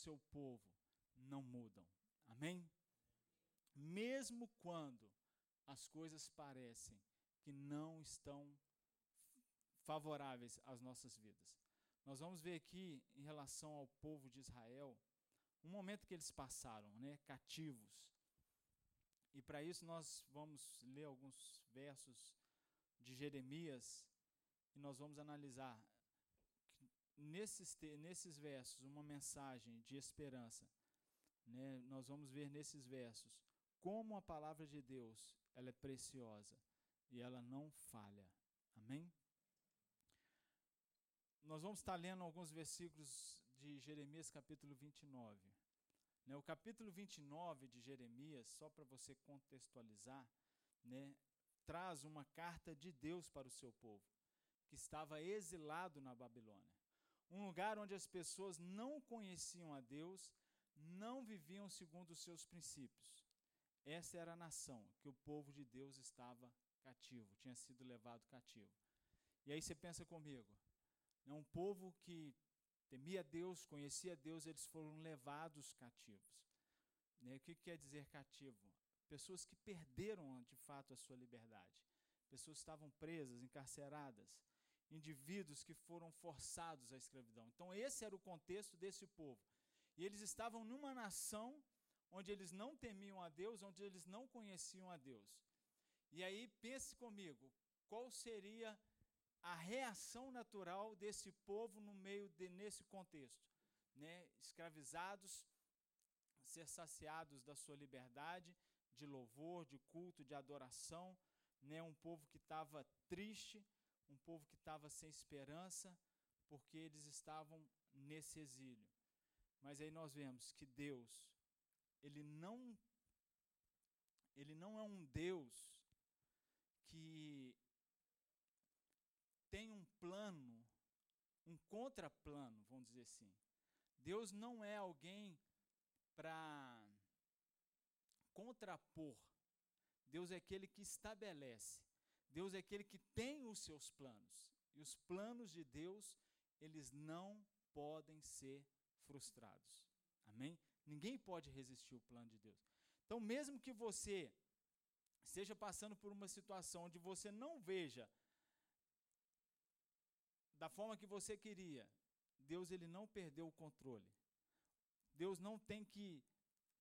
seu povo não mudam. Amém? Mesmo quando as coisas parecem que não estão favoráveis às nossas vidas. Nós vamos ver aqui, em relação ao povo de Israel, um momento que eles passaram, né, cativos. E para isso nós vamos ler alguns versos de Jeremias e nós vamos analisar nesses, nesses versos uma mensagem de esperança. Né? Nós vamos ver nesses versos como a palavra de Deus ela é preciosa e ela não falha. Amém? Nós vamos estar lendo alguns versículos de Jeremias capítulo 29. Né, o capítulo 29 de Jeremias, só para você contextualizar, né, traz uma carta de Deus para o seu povo, que estava exilado na Babilônia. Um lugar onde as pessoas não conheciam a Deus, não viviam segundo os seus princípios. Essa era a nação que o povo de Deus estava cativo, tinha sido levado cativo. E aí você pensa comigo, é um povo que temia Deus, conhecia Deus, eles foram levados cativos. Né, o que quer dizer cativo? Pessoas que perderam de fato a sua liberdade. Pessoas que estavam presas, encarceradas. Indivíduos que foram forçados à escravidão. Então, esse era o contexto desse povo. E eles estavam numa nação onde eles não temiam a Deus, onde eles não conheciam a Deus. E aí, pense comigo, qual seria a reação natural desse povo no meio de nesse contexto, né? Escravizados, ser saciados da sua liberdade, de louvor, de culto, de adoração, né? Um povo que estava triste, um povo que estava sem esperança, porque eles estavam nesse exílio. Mas aí nós vemos que Deus, ele não ele não é um Deus que tem um plano, um contraplano, vamos dizer assim. Deus não é alguém para contrapor. Deus é aquele que estabelece. Deus é aquele que tem os seus planos. E os planos de Deus, eles não podem ser frustrados. Amém? Ninguém pode resistir ao plano de Deus. Então, mesmo que você esteja passando por uma situação onde você não veja da forma que você queria, Deus ele não perdeu o controle. Deus não tem que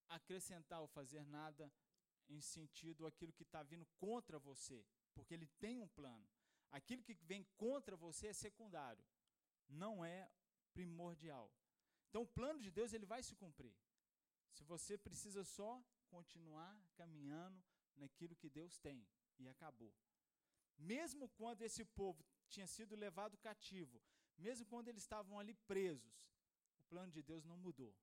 acrescentar ou fazer nada em sentido aquilo que está vindo contra você, porque ele tem um plano. Aquilo que vem contra você é secundário, não é primordial. Então o plano de Deus ele vai se cumprir. Se você precisa só continuar caminhando naquilo que Deus tem e acabou. Mesmo quando esse povo tinha sido levado cativo, mesmo quando eles estavam ali presos, o plano de Deus não mudou.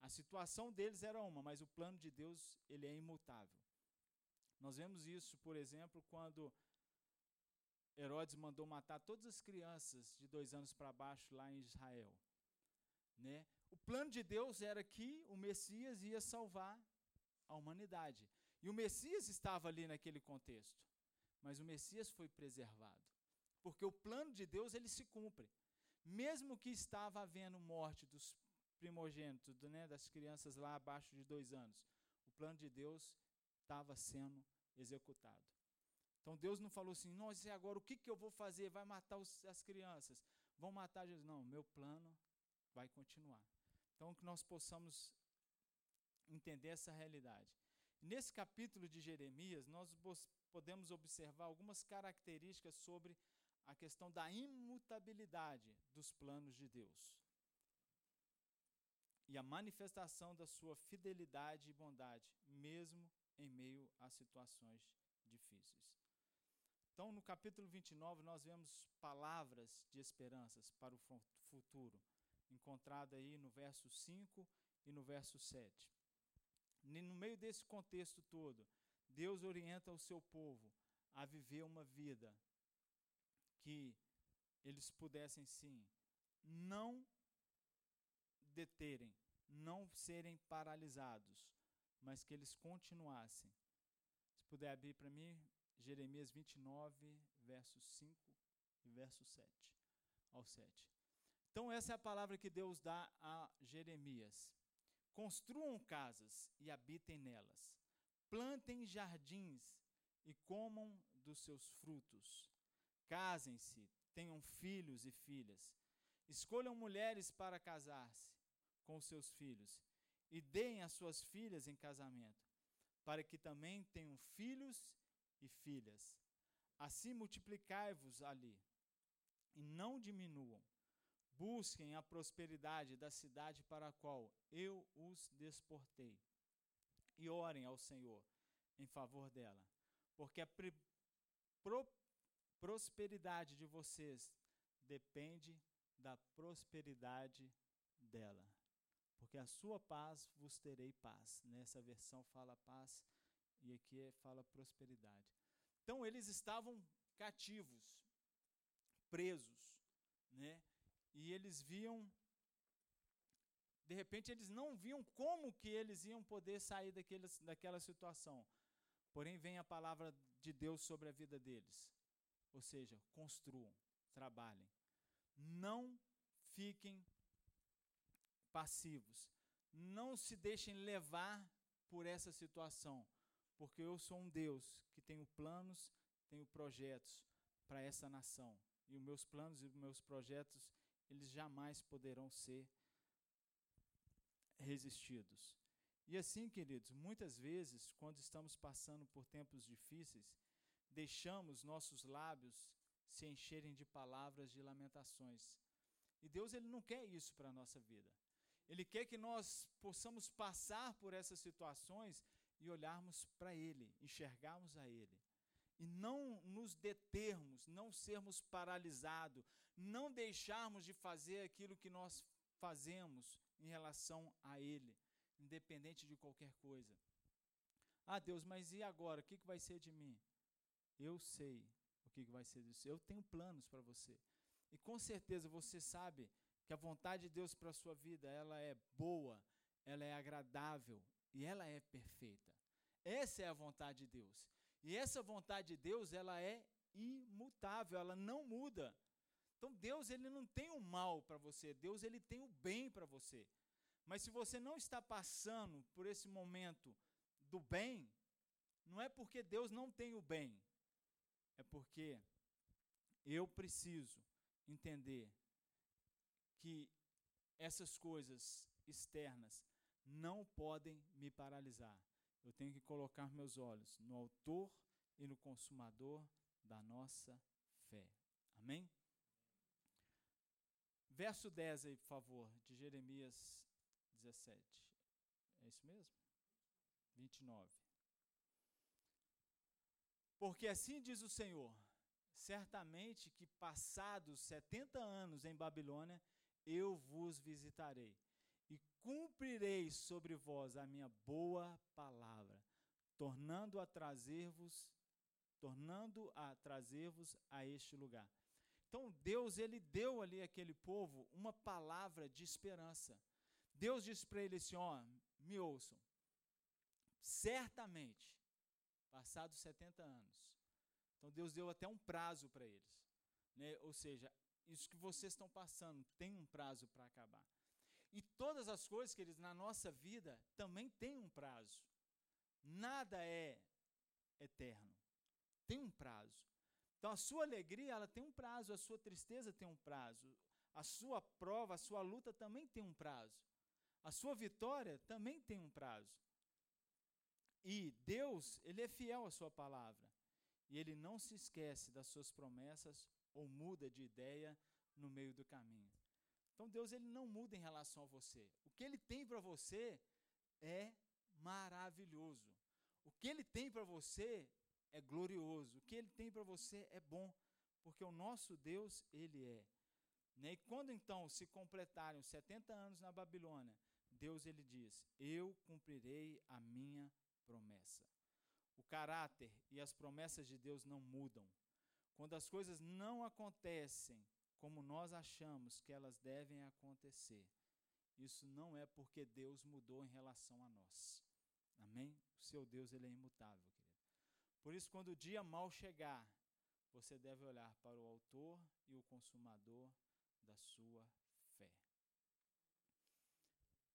A situação deles era uma, mas o plano de Deus ele é imutável. Nós vemos isso, por exemplo, quando Herodes mandou matar todas as crianças de dois anos para baixo lá em Israel. Né? O plano de Deus era que o Messias ia salvar a humanidade. E o Messias estava ali naquele contexto. Mas o Messias foi preservado porque o plano de Deus ele se cumpre. Mesmo que estava havendo morte dos primogênitos, né, das crianças lá abaixo de dois anos, o plano de Deus estava sendo executado. Então Deus não falou assim, nossa, e agora o que, que eu vou fazer? Vai matar os, as crianças? Vão matar Jesus? Não, meu plano vai continuar. Então que nós possamos entender essa realidade. Nesse capítulo de Jeremias, nós podemos observar algumas características sobre a questão da imutabilidade dos planos de Deus e a manifestação da sua fidelidade e bondade, mesmo em meio a situações difíceis. Então, no capítulo 29, nós vemos palavras de esperanças para o futuro, encontrada aí no verso 5 e no verso 7. No meio desse contexto todo, Deus orienta o seu povo a viver uma vida que eles pudessem sim não deterem, não serem paralisados, mas que eles continuassem. Se puder abrir para mim, Jeremias 29, versos 5 e verso 7 ao 7. Então, essa é a palavra que Deus dá a Jeremias. Construam casas e habitem nelas. Plantem jardins e comam dos seus frutos. Casem-se, tenham filhos e filhas. Escolham mulheres para casar-se com seus filhos e deem as suas filhas em casamento, para que também tenham filhos e filhas. Assim multiplicai-vos ali e não diminuam. Busquem a prosperidade da cidade para a qual eu os desportei. E orem ao Senhor em favor dela, porque a pro prosperidade de vocês depende da prosperidade dela. Porque a sua paz vos terei paz. Nessa versão fala paz e aqui fala prosperidade. Então eles estavam cativos, presos, né? E eles viam de repente eles não viam como que eles iam poder sair daquele, daquela situação. Porém vem a palavra de Deus sobre a vida deles. Ou seja, construam, trabalhem. Não fiquem passivos. Não se deixem levar por essa situação, porque eu sou um Deus que tenho planos, tenho projetos para essa nação. E os meus planos e os meus projetos, eles jamais poderão ser resistidos. E assim, queridos, muitas vezes, quando estamos passando por tempos difíceis, deixamos nossos lábios se encherem de palavras de lamentações. E Deus ele não quer isso para a nossa vida. Ele quer que nós possamos passar por essas situações e olharmos para Ele, enxergarmos a Ele. E não nos determos, não sermos paralisados, não deixarmos de fazer aquilo que nós fazemos em relação a Ele, independente de qualquer coisa. Ah, Deus, mas e agora? O que, vai ser de mim? Eu sei o que, que vai ser disso. Eu tenho planos para você. E com certeza você sabe que a vontade de Deus para a sua vida, ela é boa, ela é agradável e ela é perfeita. Essa é a vontade de Deus. E essa vontade de Deus, ela é imutável, ela não muda. Então Deus ele não tem o mal para você, Deus ele tem o bem para você. Mas se você não está passando por esse momento do bem, não é porque Deus não tem o bem, é porque eu preciso entender que essas coisas externas não podem me paralisar. Eu tenho que colocar meus olhos no Autor e no Consumador da nossa fé. Amém? Verso 10 aí, por favor, de Jeremias 17. É isso mesmo? 29. Porque assim diz o Senhor: certamente que passados 70 anos em Babilônia, eu vos visitarei e cumprirei sobre vós a minha boa palavra, tornando a trazer-vos, tornando a trazer-vos a este lugar. Então Deus ele deu ali àquele povo uma palavra de esperança. Deus disse para ele assim, ó, me ouçam. Certamente, passados 70 anos. Então Deus deu até um prazo para eles. Né? Ou seja, isso que vocês estão passando tem um prazo para acabar. E todas as coisas, queridos, na nossa vida também tem um prazo. Nada é eterno. Tem um prazo. Então a sua alegria, ela tem um prazo, a sua tristeza tem um prazo. A sua prova, a sua luta também tem um prazo. A sua vitória também tem um prazo. E Deus, ele é fiel à sua palavra. E ele não se esquece das suas promessas ou muda de ideia no meio do caminho. Então Deus ele não muda em relação a você. O que ele tem para você é maravilhoso. O que ele tem para você é glorioso. O que ele tem para você é bom, porque o nosso Deus ele é. Né? E quando então se completarem os 70 anos na Babilônia, Deus ele diz: "Eu cumprirei a minha promessa". O caráter e as promessas de Deus não mudam. Quando as coisas não acontecem como nós achamos que elas devem acontecer, isso não é porque Deus mudou em relação a nós. Amém? O seu Deus ele é imutável, querido. Por isso, quando o dia mal chegar, você deve olhar para o autor e o consumador da sua fé.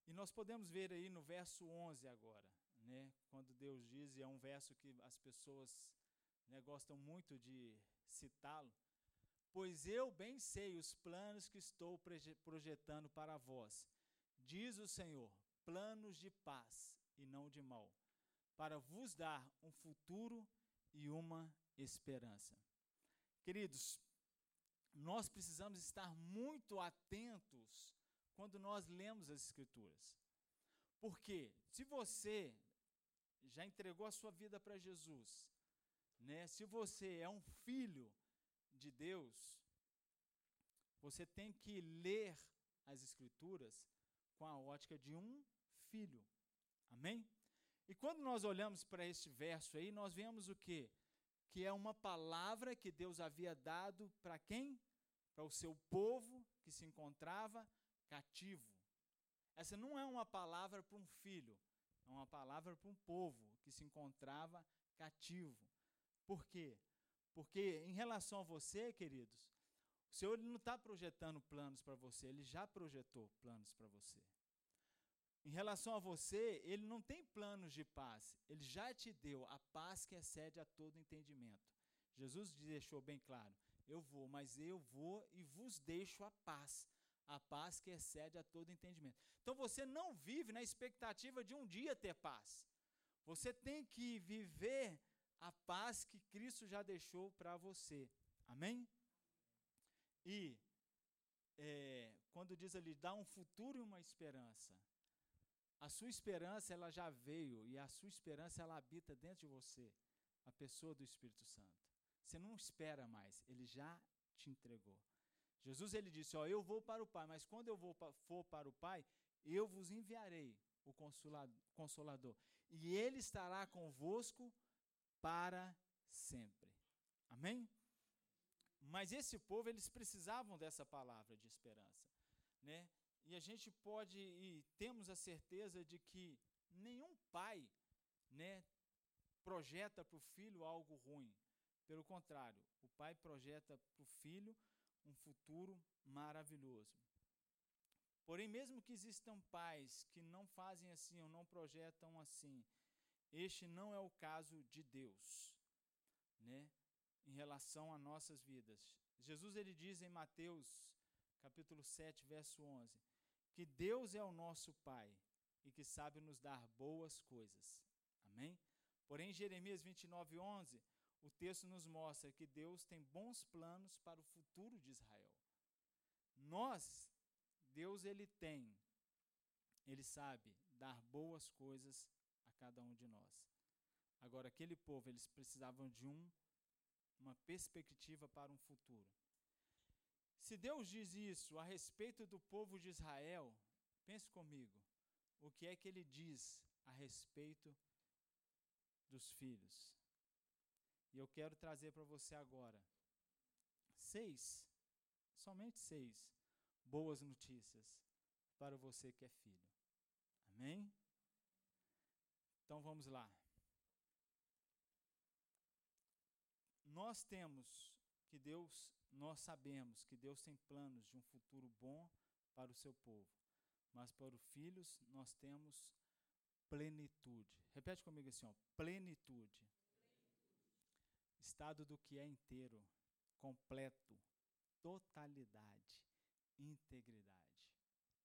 E nós podemos ver aí no verso 11 agora, né, quando Deus diz, e é um verso que as pessoas né, gostam muito de citá-lo, pois eu bem sei os planos que estou projetando para vós, diz o Senhor, planos de paz e não de mal, para vos dar um futuro e uma esperança. Queridos, nós precisamos estar muito atentos quando nós lemos as Escrituras. Porque se você já entregou a sua vida para Jesus, né? Se você é um filho de Deus, você tem que ler as escrituras com a ótica de um filho. Amém? E quando nós olhamos para este verso aí, nós vemos o quê? Que é uma palavra que Deus havia dado para quem? Para o seu povo que se encontrava cativo. Essa não é uma palavra para um filho, é uma palavra para um povo que se encontrava cativo. Por quê? Porque em relação a você, queridos, o Senhor não está projetando planos para você, Ele já projetou planos para você. Em relação a você, Ele não tem planos de paz, Ele já te deu a paz que excede a todo entendimento. Jesus deixou bem claro: eu vou, mas eu vou e vos deixo a paz a paz que excede a todo entendimento. Então você não vive na expectativa de um dia ter paz. Você tem que viver a paz que Cristo já deixou para você. Amém? E é, quando diz ali, dá um futuro e uma esperança. A sua esperança ela já veio e a sua esperança ela habita dentro de você, a pessoa do Espírito Santo. Você não espera mais, ele já te entregou. Jesus ele disse: Ó, eu vou para o Pai, mas quando eu vou, for para o Pai, eu vos enviarei o consolador, e ele estará convosco para sempre. Amém? Mas esse povo eles precisavam dessa palavra de esperança, né? E a gente pode e temos a certeza de que nenhum pai, né, projeta para o filho algo ruim. Pelo contrário, o pai projeta para o filho um futuro maravilhoso. Porém, mesmo que existam pais que não fazem assim ou não projetam assim, este não é o caso de Deus, né? Em relação a nossas vidas. Jesus ele diz em Mateus, capítulo 7, verso 11, que Deus é o nosso Pai e que sabe nos dar boas coisas. Amém? Porém, Jeremias 29, 11, o texto nos mostra que Deus tem bons planos para o futuro de Israel. Nós, Deus ele tem, ele sabe dar boas coisas cada um de nós. Agora, aquele povo, eles precisavam de um, uma perspectiva para um futuro. Se Deus diz isso a respeito do povo de Israel, pense comigo, o que é que ele diz a respeito dos filhos? E eu quero trazer para você agora seis, somente seis, boas notícias para você que é filho. Amém? Então vamos lá. Nós temos que Deus, nós sabemos que Deus tem planos de um futuro bom para o seu povo, mas para os filhos nós temos plenitude. Repete comigo assim, ó, plenitude estado do que é inteiro, completo, totalidade, integridade.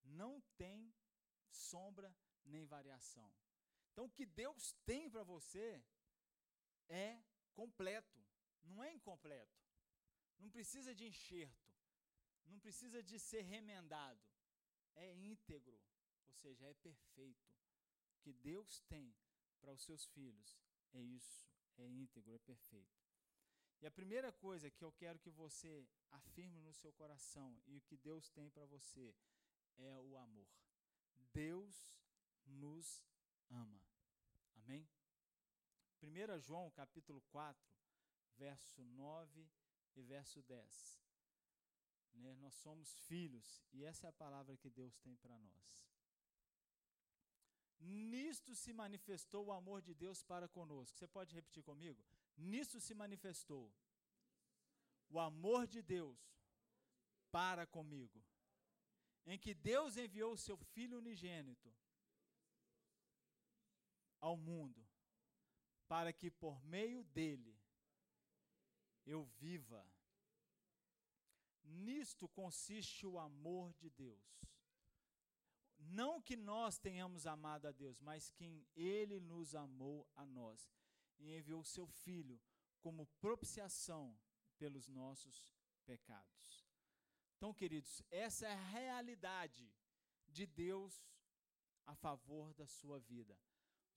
Não tem sombra nem variação. Então, o que Deus tem para você é completo, não é incompleto. Não precisa de enxerto, não precisa de ser remendado. É íntegro, ou seja, é perfeito. O que Deus tem para os seus filhos é isso, é íntegro, é perfeito. E a primeira coisa que eu quero que você afirme no seu coração e o que Deus tem para você é o amor. Deus nos ama. Amém? 1 João capítulo 4, verso 9 e verso 10. Né? Nós somos filhos e essa é a palavra que Deus tem para nós. Nisto se manifestou o amor de Deus para conosco. Você pode repetir comigo? Nisso se manifestou o amor de Deus para comigo. em que Deus enviou o seu Filho unigênito ao mundo, para que por meio dele eu viva. Nisto consiste o amor de Deus. Não que nós tenhamos amado a Deus, mas que Ele nos amou a nós e enviou seu Filho como propiciação pelos nossos pecados. Então, queridos, essa é a realidade de Deus a favor da sua vida.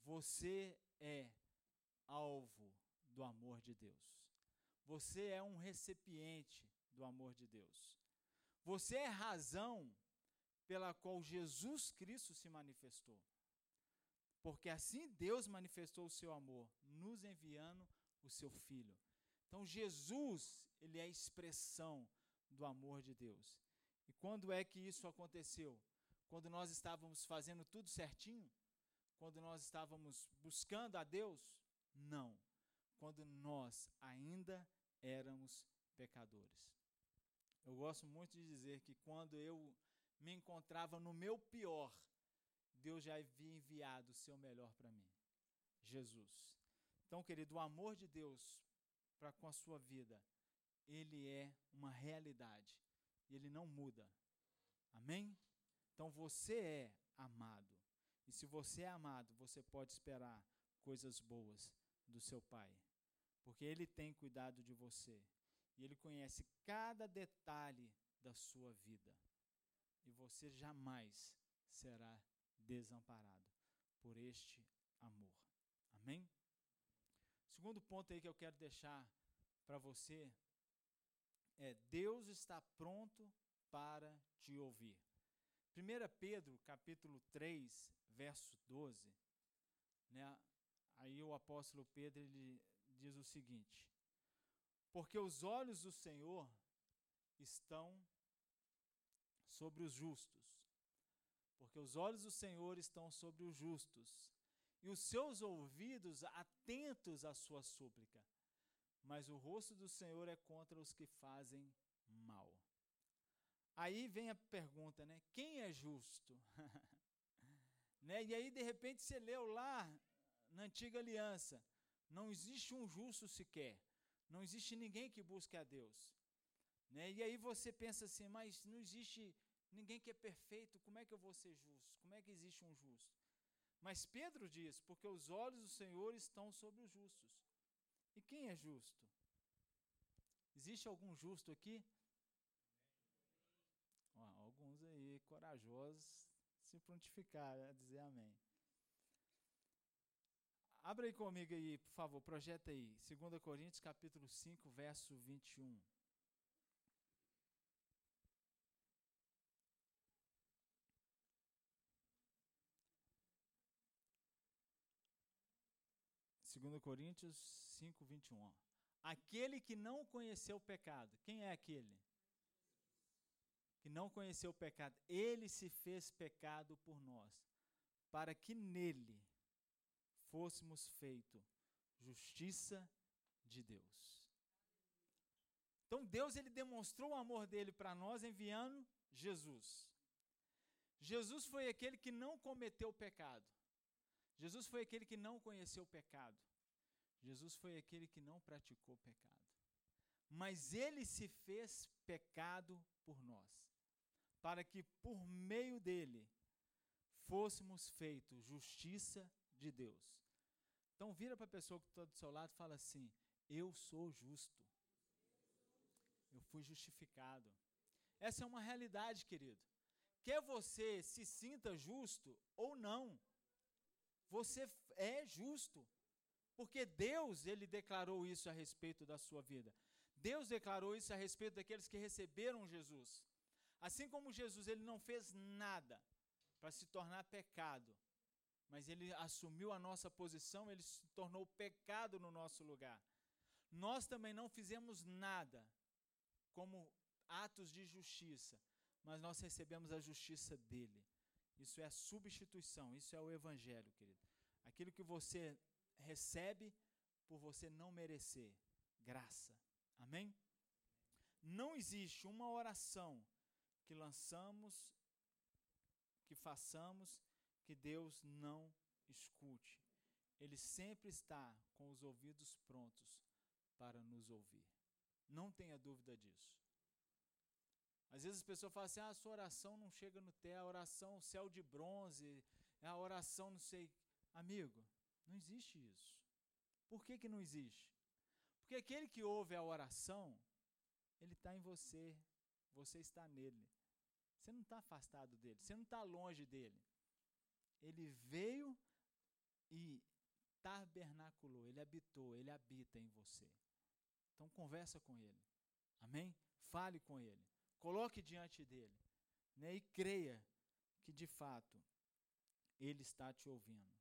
Você é alvo do amor de Deus. Você é um recipiente do amor de Deus. Você é razão pela qual Jesus Cristo se manifestou. Porque assim Deus manifestou o seu amor, nos enviando o seu Filho. Então Jesus, ele é a expressão do amor de Deus. E quando é que isso aconteceu? Quando nós estávamos fazendo tudo certinho? Quando nós estávamos buscando a Deus? Não. Quando nós ainda éramos pecadores. Eu gosto muito de dizer que quando eu me encontrava no meu pior, Deus já havia enviado o seu melhor para mim, Jesus. Então, querido, o amor de Deus para com a sua vida, ele é uma realidade e ele não muda. Amém? Então você é amado. E se você é amado, você pode esperar coisas boas do seu Pai, porque ele tem cuidado de você e ele conhece cada detalhe da sua vida. E você jamais será desamparado por este amor. Amém? Segundo ponto aí que eu quero deixar para você é Deus está pronto para te ouvir. 1 Pedro, capítulo 3, verso 12, né? Aí o apóstolo Pedro ele diz o seguinte: Porque os olhos do Senhor estão sobre os justos. Porque os olhos do Senhor estão sobre os justos, e os seus ouvidos atentos à sua súplica. Mas o rosto do Senhor é contra os que fazem mal. Aí vem a pergunta, né? Quem é justo? né? E aí, de repente, você leu lá na antiga aliança: não existe um justo sequer. Não existe ninguém que busque a Deus. Né? E aí você pensa assim, mas não existe ninguém que é perfeito, como é que eu vou ser justo? Como é que existe um justo? Mas Pedro diz: porque os olhos do Senhor estão sobre os justos. E quem é justo? Existe algum justo aqui? Ó, alguns aí corajosos se prontificaram a dizer amém. Abra aí comigo aí, por favor, projeta aí. 2 Coríntios capítulo 5, verso 21. 2 Coríntios 5, 21. Aquele que não conheceu o pecado, quem é aquele? Que não conheceu o pecado, ele se fez pecado por nós, para que nele fôssemos feito justiça de Deus. Então Deus ele demonstrou o amor dele para nós enviando Jesus. Jesus foi aquele que não cometeu pecado. Jesus foi aquele que não conheceu pecado. Jesus foi aquele que não praticou pecado. Mas ele se fez pecado por nós, para que por meio dele fôssemos feitos justiça de Deus. Então vira para a pessoa que está do seu lado e fala assim: Eu sou justo. Eu fui justificado. Essa é uma realidade, querido. Quer você se sinta justo ou não, você é justo. Porque Deus, ele declarou isso a respeito da sua vida. Deus declarou isso a respeito daqueles que receberam Jesus. Assim como Jesus, ele não fez nada para se tornar pecado, mas ele assumiu a nossa posição, ele se tornou pecado no nosso lugar. Nós também não fizemos nada como atos de justiça, mas nós recebemos a justiça dele. Isso é a substituição, isso é o evangelho, querido. Aquilo que você recebe por você não merecer. Graça. Amém? Não existe uma oração que lançamos que façamos que Deus não escute. Ele sempre está com os ouvidos prontos para nos ouvir. Não tenha dúvida disso. Às vezes as pessoas falam assim: ah, a sua oração não chega no céu, a oração céu de bronze, a oração não sei. Amigo, não existe isso. Por que, que não existe? Porque aquele que ouve a oração, ele está em você, você está nele. Você não está afastado dele, você não está longe dele. Ele veio e tabernaculou, ele habitou, ele habita em você. Então conversa com ele. Amém? Fale com ele. Coloque diante dele. Né? E creia que de fato ele está te ouvindo.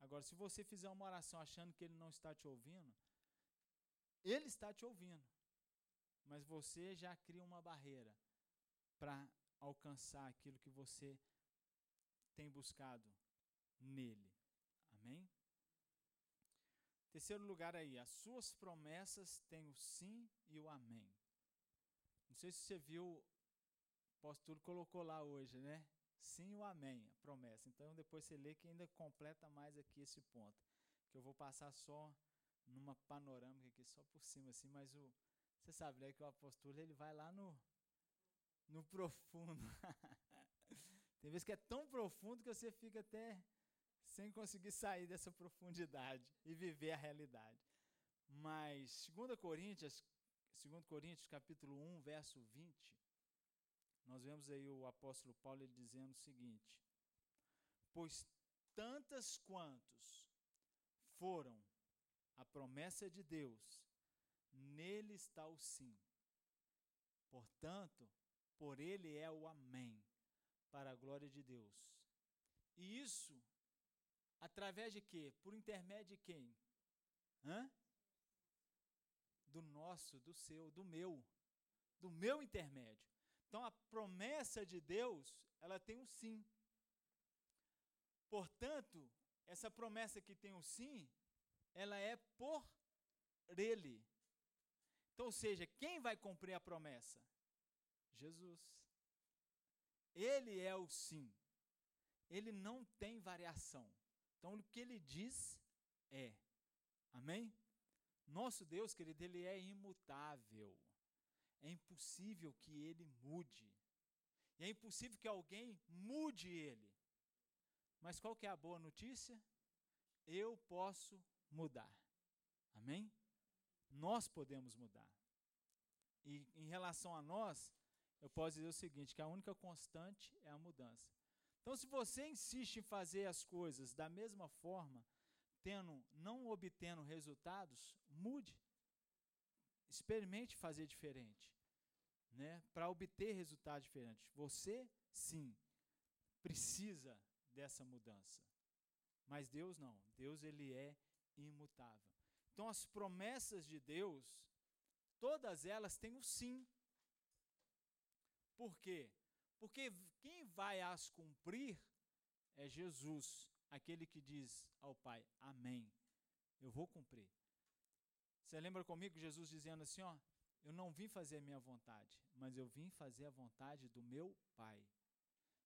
Agora, se você fizer uma oração achando que ele não está te ouvindo, ele está te ouvindo. Mas você já cria uma barreira para alcançar aquilo que você tem buscado nele. Amém? Terceiro lugar aí, as suas promessas têm o sim e o amém. Não sei se você viu, o apóstolo colocou lá hoje, né? Sim e o amém, a promessa. Então depois você lê que ainda completa mais aqui esse ponto. Que eu vou passar só numa panorâmica aqui, só por cima assim, mas o. Você sabe, né, que o apóstolo ele vai lá no, no profundo. Tem vezes que é tão profundo que você fica até sem conseguir sair dessa profundidade e viver a realidade. Mas 2 Coríntios, 2 Coríntios capítulo 1, verso 20, nós vemos aí o apóstolo Paulo ele dizendo o seguinte: Pois tantas quantos foram a promessa de Deus, nele está o sim. Portanto, por ele é o amém, para a glória de Deus. E isso Através de quê? Por intermédio de quem? Hã? Do nosso, do seu, do meu. Do meu intermédio. Então a promessa de Deus, ela tem um sim. Portanto, essa promessa que tem um sim, ela é por ele. Então, ou seja, quem vai cumprir a promessa? Jesus. Ele é o sim. Ele não tem variação. Então, o que ele diz é. Amém? Nosso Deus, querido, ele é imutável. É impossível que ele mude. E é impossível que alguém mude ele. Mas qual que é a boa notícia? Eu posso mudar. Amém? Nós podemos mudar. E em relação a nós, eu posso dizer o seguinte, que a única constante é a mudança. Então, se você insiste em fazer as coisas da mesma forma, tendo, não obtendo resultados, mude. Experimente fazer diferente, né? Para obter resultados diferentes. Você, sim, precisa dessa mudança. Mas Deus não. Deus ele é imutável. Então as promessas de Deus, todas elas têm o sim. Por quê? Porque quem vai as cumprir é Jesus, aquele que diz ao Pai: Amém. Eu vou cumprir. Você lembra comigo Jesus dizendo assim: Ó, eu não vim fazer a minha vontade, mas eu vim fazer a vontade do meu Pai.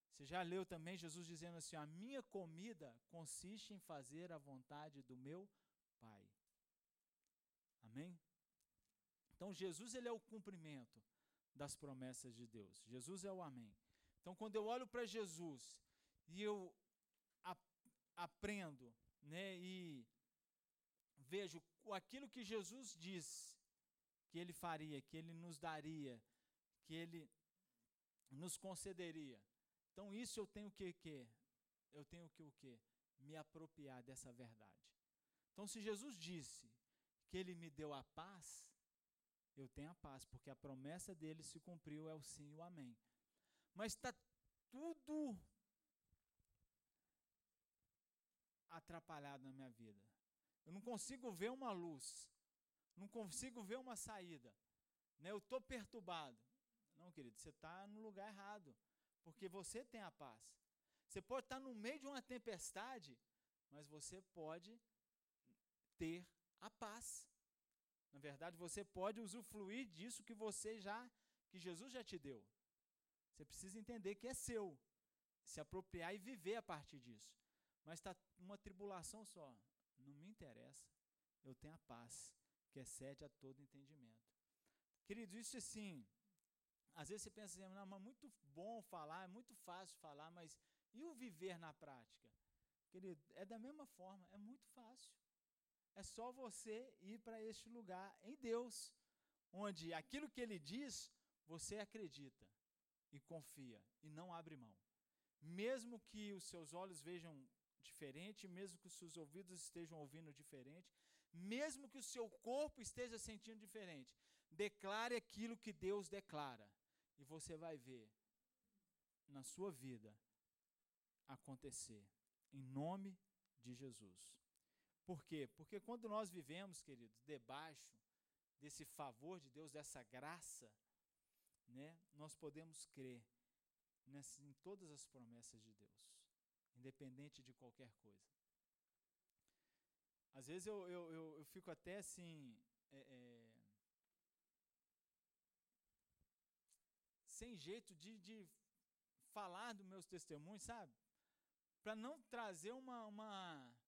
Você já leu também Jesus dizendo assim: A minha comida consiste em fazer a vontade do meu Pai. Amém? Então Jesus ele é o cumprimento das promessas de Deus. Jesus é o amém. Então, quando eu olho para Jesus e eu aprendo, né, e vejo aquilo que Jesus diz que ele faria, que ele nos daria, que ele nos concederia. Então, isso eu tenho que que eu tenho que o quê? Me apropriar dessa verdade. Então, se Jesus disse que ele me deu a paz, eu tenho a paz, porque a promessa dele se cumpriu, é o sim e o amém mas está tudo atrapalhado na minha vida. Eu não consigo ver uma luz, não consigo ver uma saída. Né? Eu estou perturbado. Não, querido, você está no lugar errado, porque você tem a paz. Você pode estar no meio de uma tempestade, mas você pode ter a paz. Na verdade, você pode usufruir disso que você já, que Jesus já te deu. Você precisa entender que é seu. se apropriar e viver a partir disso. Mas está uma tribulação só. Não me interessa. Eu tenho a paz, que excede a todo entendimento. Queridos, isso assim, às vezes você pensa assim, não, mas muito bom falar, é muito fácil falar, mas e o viver na prática? Querido, é da mesma forma, é muito fácil. É só você ir para este lugar em Deus, onde aquilo que ele diz, você acredita e confia e não abre mão. Mesmo que os seus olhos vejam diferente, mesmo que os seus ouvidos estejam ouvindo diferente, mesmo que o seu corpo esteja sentindo diferente, declare aquilo que Deus declara e você vai ver na sua vida acontecer em nome de Jesus. Por quê? Porque quando nós vivemos, queridos, debaixo desse favor de Deus, dessa graça, né, nós podemos crer nessa, em todas as promessas de Deus, independente de qualquer coisa. Às vezes eu, eu, eu, eu fico até assim. É, é, sem jeito de, de falar dos meus testemunhos, sabe? Para não trazer uma, uma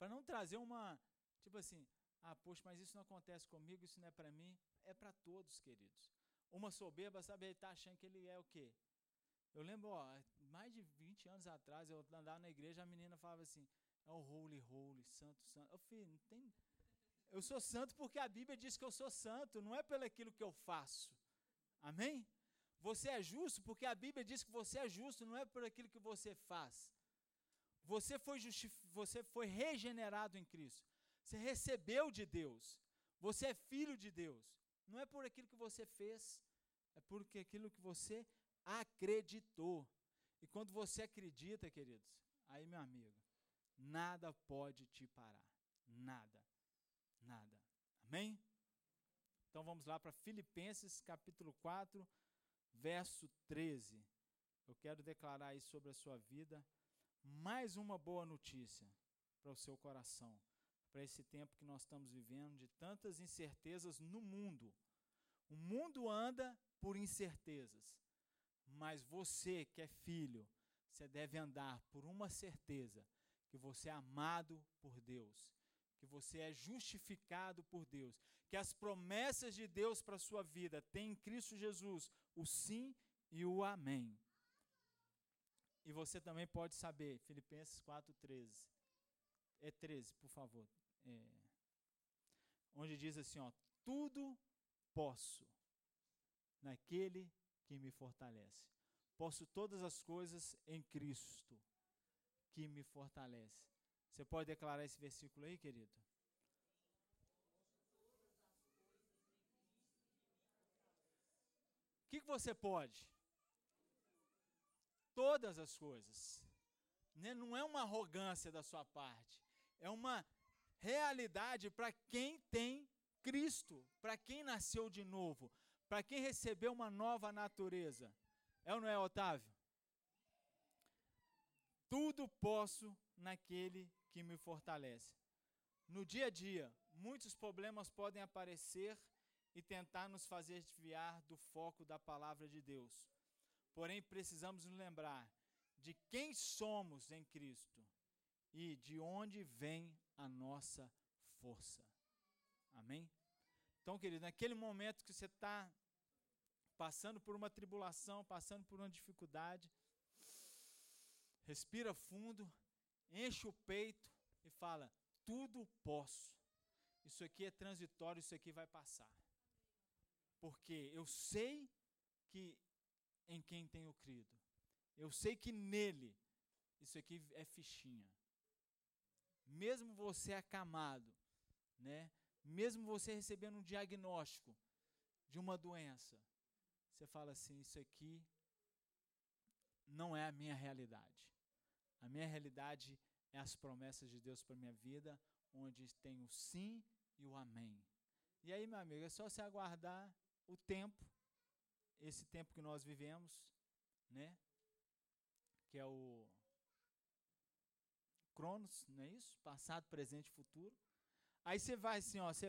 para não trazer uma, tipo assim, ah, poxa, mas isso não acontece comigo, isso não é para mim, é para todos, queridos. Uma soberba, sabe, ele está achando que ele é o quê? Eu lembro, ó, mais de 20 anos atrás, eu andava na igreja, a menina falava assim, é o holy, holy, santo, santo. Eu falei, não tem... Eu sou santo porque a Bíblia diz que eu sou santo, não é pelo aquilo que eu faço. Amém? Você é justo porque a Bíblia diz que você é justo, não é por aquilo que você faz. Você foi, você foi regenerado em Cristo. Você recebeu de Deus. Você é filho de Deus. Não é por aquilo que você fez, é por aquilo que você acreditou. E quando você acredita, queridos, aí, meu amigo, nada pode te parar. Nada. Nada. Amém? Então vamos lá para Filipenses capítulo 4, verso 13. Eu quero declarar aí sobre a sua vida mais uma boa notícia para o seu coração, para esse tempo que nós estamos vivendo de tantas incertezas no mundo. O mundo anda por incertezas, mas você que é filho, você deve andar por uma certeza que você é amado por Deus, que você é justificado por Deus, que as promessas de Deus para a sua vida têm em Cristo Jesus o sim e o amém. E você também pode saber, Filipenses 4,13. É 13, por favor. É, onde diz assim: ó, tudo posso naquele que me fortalece. Posso todas as coisas em Cristo que me fortalece. Você pode declarar esse versículo aí, querido? O que, que você pode? Todas as coisas. Né? Não é uma arrogância da sua parte. É uma realidade para quem tem Cristo, para quem nasceu de novo, para quem recebeu uma nova natureza. É ou não é, Otávio? Tudo posso naquele que me fortalece. No dia a dia, muitos problemas podem aparecer e tentar nos fazer desviar do foco da palavra de Deus. Porém, precisamos nos lembrar de quem somos em Cristo e de onde vem a nossa força. Amém? Então, querido, naquele momento que você está passando por uma tribulação, passando por uma dificuldade, respira fundo, enche o peito e fala: Tudo posso. Isso aqui é transitório, isso aqui vai passar. Porque eu sei que em quem tenho crido. Eu sei que nele, isso aqui é fichinha. Mesmo você acamado, né? Mesmo você recebendo um diagnóstico de uma doença, você fala assim: Isso aqui não é a minha realidade. A minha realidade é as promessas de Deus para minha vida, onde tem o sim e o amém. E aí, meu amigo, é só você aguardar o tempo, esse tempo que nós vivemos, né? Que é o Cronos, não é isso? Passado, presente e futuro. Aí você vai assim, ó, você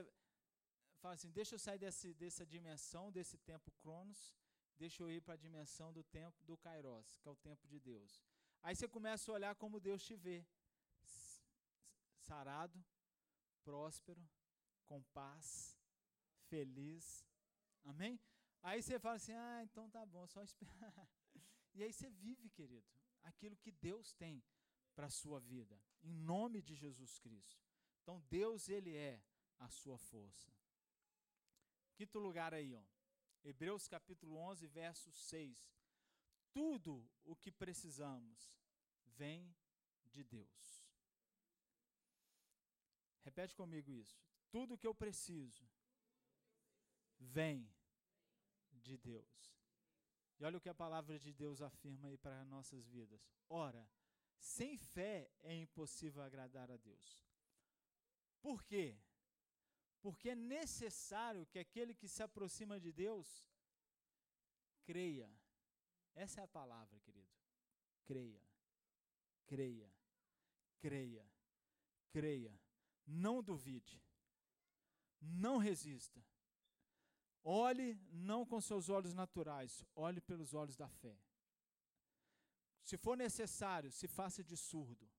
fala assim, deixa eu sair desse, dessa dimensão, desse tempo Cronos, deixa eu ir para a dimensão do tempo do Kairos, que é o tempo de Deus. Aí você começa a olhar como Deus te vê. Sarado, próspero, com paz, feliz. Amém? Aí você fala assim: ah, então tá bom, só esperar. E aí você vive, querido, aquilo que Deus tem para a sua vida, em nome de Jesus Cristo. Então Deus, Ele é a sua força. Quinto lugar aí, ó. Hebreus capítulo 11, verso 6. Tudo o que precisamos vem de Deus. Repete comigo isso. Tudo o que eu preciso vem de Deus. E olha o que a palavra de Deus afirma aí para nossas vidas. Ora, sem fé é impossível agradar a Deus. Por quê? Porque é necessário que aquele que se aproxima de Deus creia. Essa é a palavra, querido. Creia. Creia. Creia. Creia. Não duvide. Não resista. Olhe não com seus olhos naturais, olhe pelos olhos da fé. Se for necessário, se faça de surdo.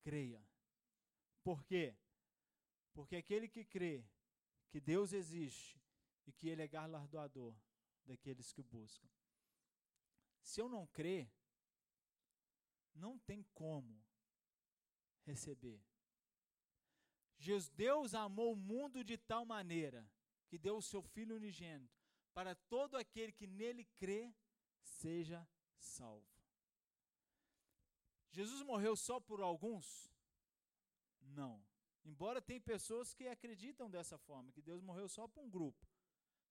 Creia. Por quê? Porque aquele que crê que Deus existe e que Ele é galardoador daqueles que o buscam. Se eu não crer, não tem como receber. Deus amou o mundo de tal maneira que deu o seu Filho unigênito, para todo aquele que nele crê, seja salvo. Jesus morreu só por alguns? Não. Embora tem pessoas que acreditam dessa forma, que Deus morreu só para um grupo.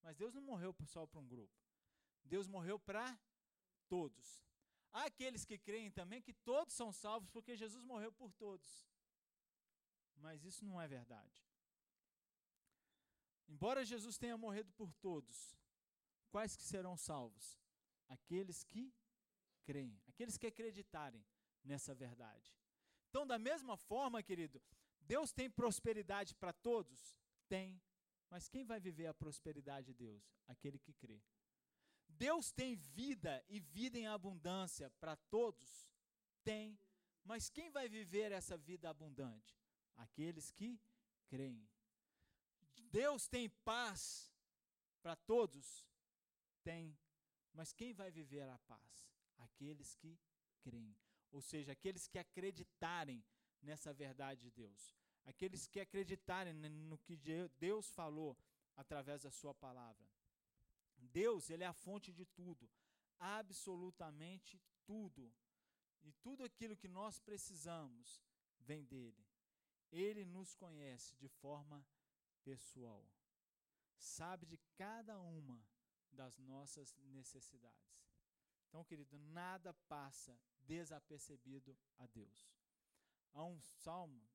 Mas Deus não morreu só para um grupo. Deus morreu para todos. Há aqueles que creem também que todos são salvos porque Jesus morreu por todos. Mas isso não é verdade. Embora Jesus tenha morrido por todos, quais que serão salvos? Aqueles que creem, aqueles que acreditarem nessa verdade. Então, da mesma forma, querido, Deus tem prosperidade para todos? Tem. Mas quem vai viver a prosperidade de Deus? Aquele que crê. Deus tem vida e vida em abundância para todos? Tem. Mas quem vai viver essa vida abundante? Aqueles que creem. Deus tem paz para todos? Tem. Mas quem vai viver a paz? Aqueles que creem. Ou seja, aqueles que acreditarem nessa verdade de Deus. Aqueles que acreditarem no que Deus falou através da sua palavra. Deus, ele é a fonte de tudo, absolutamente tudo. E tudo aquilo que nós precisamos vem dele. Ele nos conhece de forma pessoal. Sabe de cada uma das nossas necessidades. Então, querido, nada passa desapercebido a Deus. Há um salmo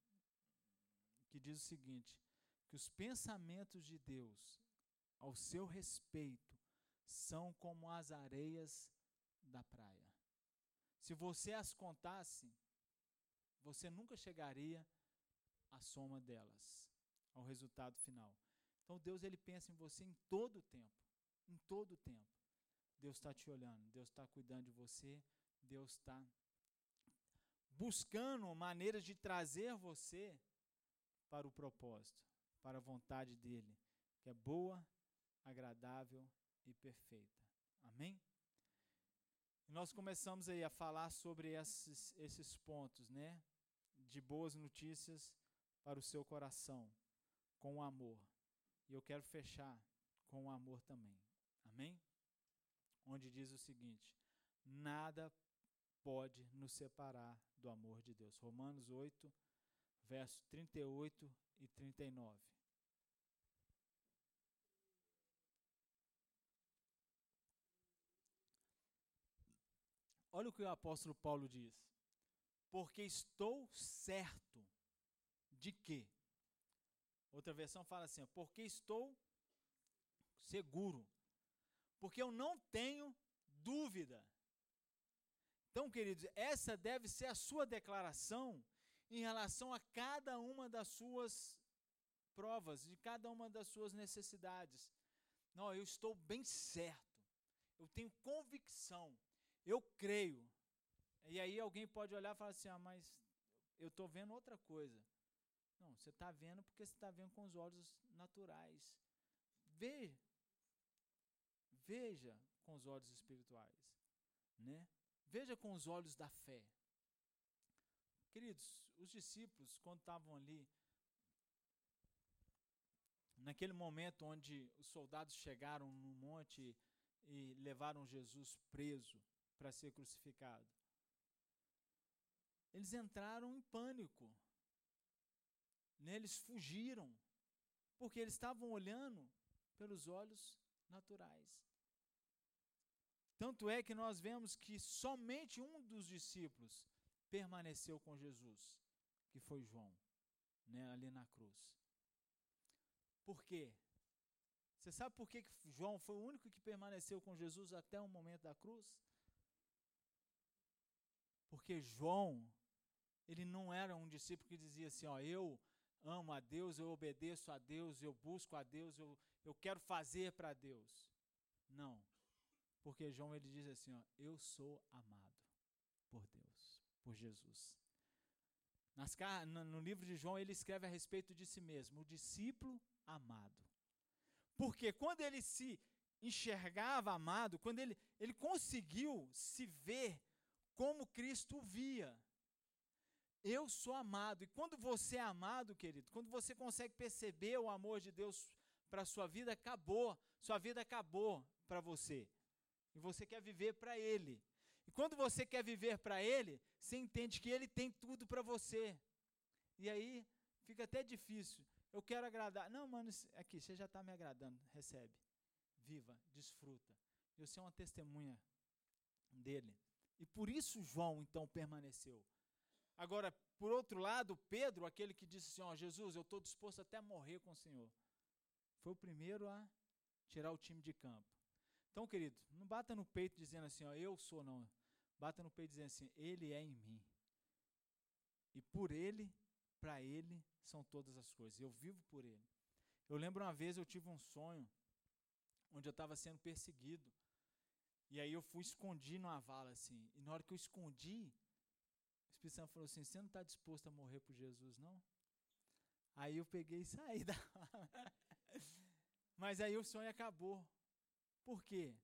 que diz o seguinte: que os pensamentos de Deus ao seu respeito são como as areias da praia. Se você as contasse, você nunca chegaria à soma delas ao resultado final. Então Deus ele pensa em você em todo o tempo, em todo o tempo. Deus está te olhando, Deus está cuidando de você, Deus está buscando maneiras de trazer você para o propósito, para a vontade dele, que é boa, agradável e perfeita. Amém? Nós começamos aí a falar sobre esses, esses pontos, né? De boas notícias para o seu coração com o amor. E eu quero fechar com o amor também. Amém? Onde diz o seguinte: nada pode nos separar do amor de Deus. Romanos 8, versos 38 e 39. Olha o que o apóstolo Paulo diz. Porque estou certo de que Outra versão fala assim: porque estou seguro. Porque eu não tenho dúvida. Então, queridos, essa deve ser a sua declaração em relação a cada uma das suas provas, de cada uma das suas necessidades. Não, eu estou bem certo eu tenho convicção, eu creio. E aí alguém pode olhar e falar assim: ah, mas eu estou vendo outra coisa. Não, você está vendo porque você está vendo com os olhos naturais. Veja, veja com os olhos espirituais, né? Veja com os olhos da fé. Queridos, os discípulos, quando estavam ali, naquele momento onde os soldados chegaram no monte e levaram Jesus preso para ser crucificado, eles entraram em pânico. Né? Eles fugiram, porque eles estavam olhando pelos olhos naturais. Tanto é que nós vemos que somente um dos discípulos permaneceu com Jesus, que foi João, né, ali na cruz. Por quê? Você sabe por que João foi o único que permaneceu com Jesus até o momento da cruz? Porque João, ele não era um discípulo que dizia assim, ó, eu amo a Deus, eu obedeço a Deus, eu busco a Deus, eu, eu quero fazer para Deus. Não. Porque João ele diz assim, ó, eu sou amado por Deus, por Jesus. Nas, no livro de João ele escreve a respeito de si mesmo, o discípulo amado. Porque quando ele se enxergava amado, quando ele, ele conseguiu se ver como Cristo via. Eu sou amado. E quando você é amado, querido, quando você consegue perceber o amor de Deus para a sua vida, acabou. Sua vida acabou para você. E você quer viver para Ele. E quando você quer viver para Ele, você entende que Ele tem tudo para você. E aí fica até difícil. Eu quero agradar. Não, mano, aqui, você já está me agradando. Recebe. Viva, desfruta. Eu sou uma testemunha dele. E por isso João, então, permaneceu. Agora, por outro lado, Pedro, aquele que disse assim: Ó, Jesus, eu estou disposto até a morrer com o Senhor, foi o primeiro a tirar o time de campo. Então, querido, não bata no peito dizendo assim: Ó, eu sou, não. Bata no peito dizendo assim: Ele é em mim. E por Ele, para Ele, são todas as coisas. Eu vivo por Ele. Eu lembro uma vez eu tive um sonho onde eu estava sendo perseguido. E aí eu fui escondi numa vala assim. E na hora que eu escondi, Espírito Santo falou assim: Você não está disposto a morrer por Jesus, não? Aí eu peguei e saí da. Mas aí o sonho acabou. Por quê?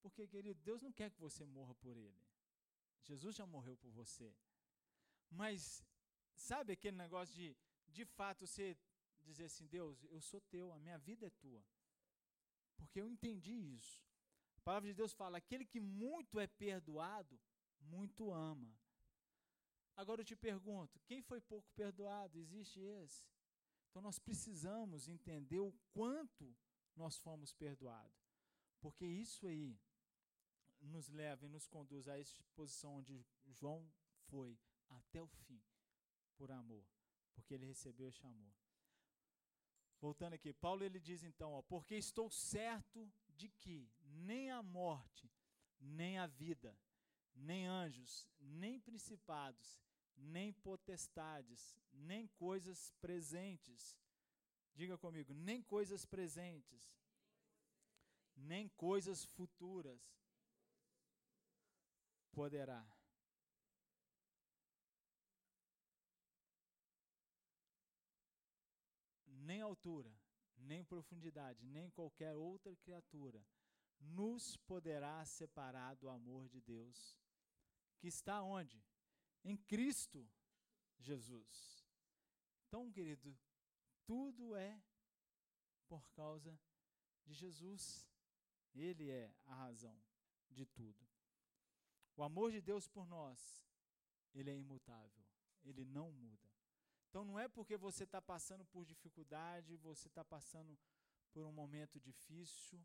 Porque, querido, Deus não quer que você morra por Ele. Jesus já morreu por você. Mas, sabe aquele negócio de, de fato, você dizer assim: Deus, eu sou teu, a minha vida é tua. Porque eu entendi isso. A palavra de Deus fala: aquele que muito é perdoado, muito ama. Agora eu te pergunto: quem foi pouco perdoado? Existe esse? Então nós precisamos entender o quanto nós fomos perdoados. Porque isso aí nos leva e nos conduz a essa posição onde João foi até o fim, por amor, porque ele recebeu esse amor. Voltando aqui, Paulo ele diz então, ó, porque estou certo de que nem a morte, nem a vida, nem anjos, nem principados, nem potestades, nem coisas presentes. Diga comigo, nem coisas presentes, nem coisas futuras poderá. Nem altura, nem profundidade, nem qualquer outra criatura nos poderá separar do amor de Deus, que está onde? Em Cristo Jesus. Então, querido, tudo é por causa de Jesus. Ele é a razão de tudo. O amor de Deus por nós, ele é imutável, ele não muda. Então não é porque você está passando por dificuldade, você está passando por um momento difícil,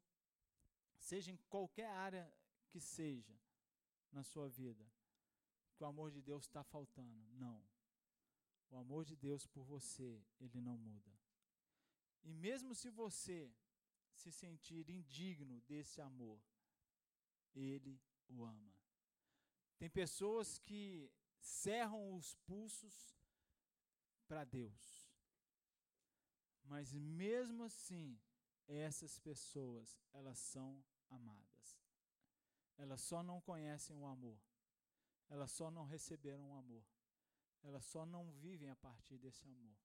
seja em qualquer área que seja na sua vida, que o amor de Deus está faltando. Não. O amor de Deus por você, ele não muda. E mesmo se você se sentir indigno desse amor, ele o ama. Tem pessoas que cerram os pulsos para Deus. Mas mesmo assim, essas pessoas, elas são amadas. elas só não conhecem o amor, elas só não receberam o amor, elas só não vivem a partir desse amor,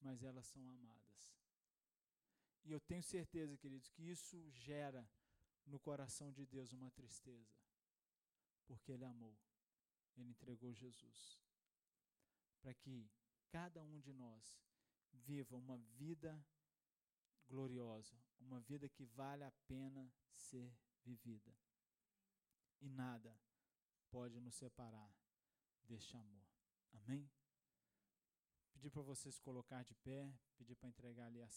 mas elas são amadas. E eu tenho certeza, queridos, que isso gera no coração de Deus uma tristeza, porque Ele amou, Ele entregou Jesus, para que cada um de nós viva uma vida gloriosa, uma vida que vale a pena ser vivida. E nada pode nos separar deste amor. Amém? Pedir para vocês colocar de pé, pedir para entregar ali a